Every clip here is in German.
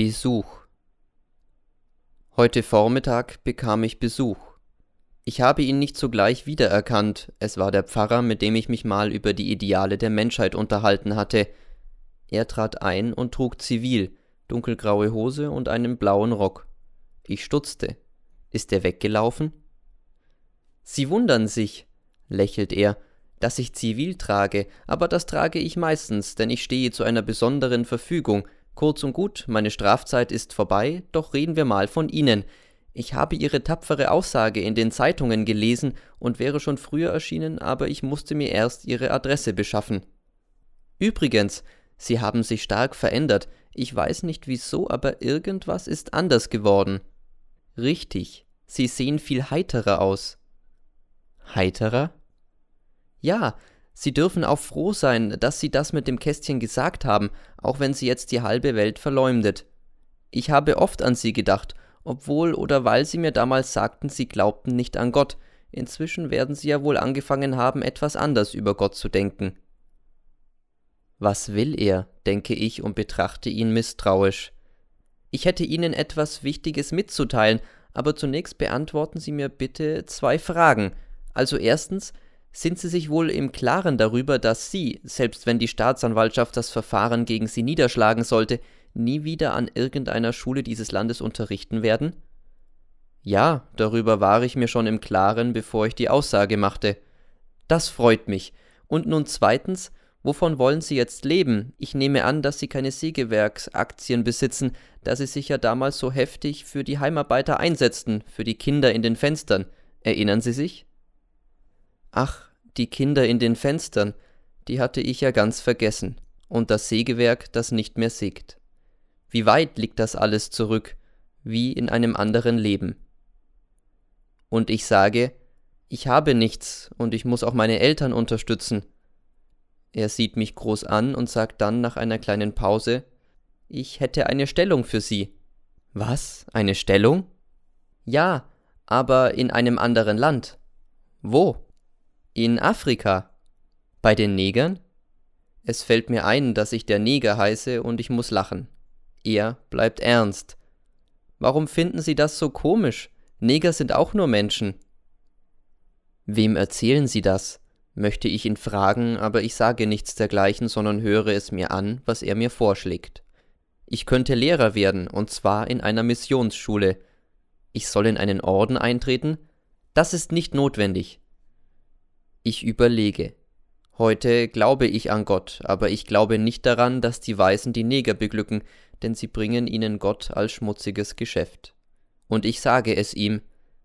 Besuch. Heute Vormittag bekam ich Besuch. Ich habe ihn nicht sogleich wiedererkannt, es war der Pfarrer, mit dem ich mich mal über die Ideale der Menschheit unterhalten hatte. Er trat ein und trug zivil, dunkelgraue Hose und einen blauen Rock. Ich stutzte. Ist er weggelaufen? Sie wundern sich, lächelt er, dass ich zivil trage, aber das trage ich meistens, denn ich stehe zu einer besonderen Verfügung, Kurz und gut, meine Strafzeit ist vorbei, doch reden wir mal von Ihnen. Ich habe Ihre tapfere Aussage in den Zeitungen gelesen und wäre schon früher erschienen, aber ich musste mir erst Ihre Adresse beschaffen. Übrigens, Sie haben sich stark verändert. Ich weiß nicht wieso, aber irgendwas ist anders geworden. Richtig, Sie sehen viel heiterer aus. Heiterer? Ja, Sie dürfen auch froh sein, dass Sie das mit dem Kästchen gesagt haben, auch wenn Sie jetzt die halbe Welt verleumdet. Ich habe oft an Sie gedacht, obwohl oder weil Sie mir damals sagten, Sie glaubten nicht an Gott. Inzwischen werden Sie ja wohl angefangen haben, etwas anders über Gott zu denken. Was will er, denke ich und betrachte ihn misstrauisch. Ich hätte Ihnen etwas Wichtiges mitzuteilen, aber zunächst beantworten Sie mir bitte zwei Fragen. Also erstens, sind Sie sich wohl im Klaren darüber, dass Sie, selbst wenn die Staatsanwaltschaft das Verfahren gegen Sie niederschlagen sollte, nie wieder an irgendeiner Schule dieses Landes unterrichten werden? Ja, darüber war ich mir schon im Klaren, bevor ich die Aussage machte. Das freut mich. Und nun zweitens, wovon wollen Sie jetzt leben? Ich nehme an, dass Sie keine Sägewerksaktien besitzen, da Sie sich ja damals so heftig für die Heimarbeiter einsetzten, für die Kinder in den Fenstern. Erinnern Sie sich? Ach, die Kinder in den Fenstern, die hatte ich ja ganz vergessen, und das Sägewerk, das nicht mehr sägt. Wie weit liegt das alles zurück, wie in einem anderen Leben. Und ich sage, ich habe nichts und ich muss auch meine Eltern unterstützen. Er sieht mich groß an und sagt dann nach einer kleinen Pause, ich hätte eine Stellung für Sie. Was? Eine Stellung? Ja, aber in einem anderen Land. Wo? In Afrika. Bei den Negern? Es fällt mir ein, dass ich der Neger heiße und ich muss lachen. Er bleibt ernst. Warum finden Sie das so komisch? Neger sind auch nur Menschen. Wem erzählen Sie das? möchte ich ihn fragen, aber ich sage nichts dergleichen, sondern höre es mir an, was er mir vorschlägt. Ich könnte Lehrer werden, und zwar in einer Missionsschule. Ich soll in einen Orden eintreten? Das ist nicht notwendig. Ich überlege. Heute glaube ich an Gott, aber ich glaube nicht daran, dass die Weißen die Neger beglücken, denn sie bringen ihnen Gott als schmutziges Geschäft. Und ich sage es ihm,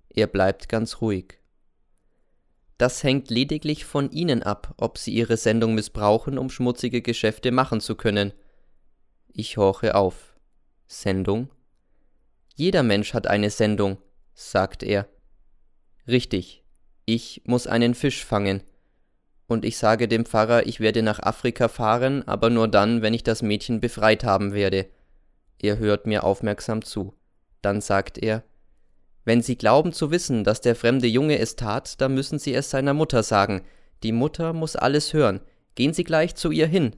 er bleibt ganz ruhig. Das hängt lediglich von Ihnen ab, ob Sie Ihre Sendung missbrauchen, um schmutzige Geschäfte machen zu können. Ich horche auf. Sendung? Jeder Mensch hat eine Sendung, sagt er. Richtig, ich muss einen Fisch fangen. Und ich sage dem Pfarrer, ich werde nach Afrika fahren, aber nur dann, wenn ich das Mädchen befreit haben werde. Er hört mir aufmerksam zu. Dann sagt er, wenn Sie glauben zu wissen, dass der fremde Junge es tat, dann müssen Sie es seiner Mutter sagen. Die Mutter muss alles hören. Gehen Sie gleich zu ihr hin,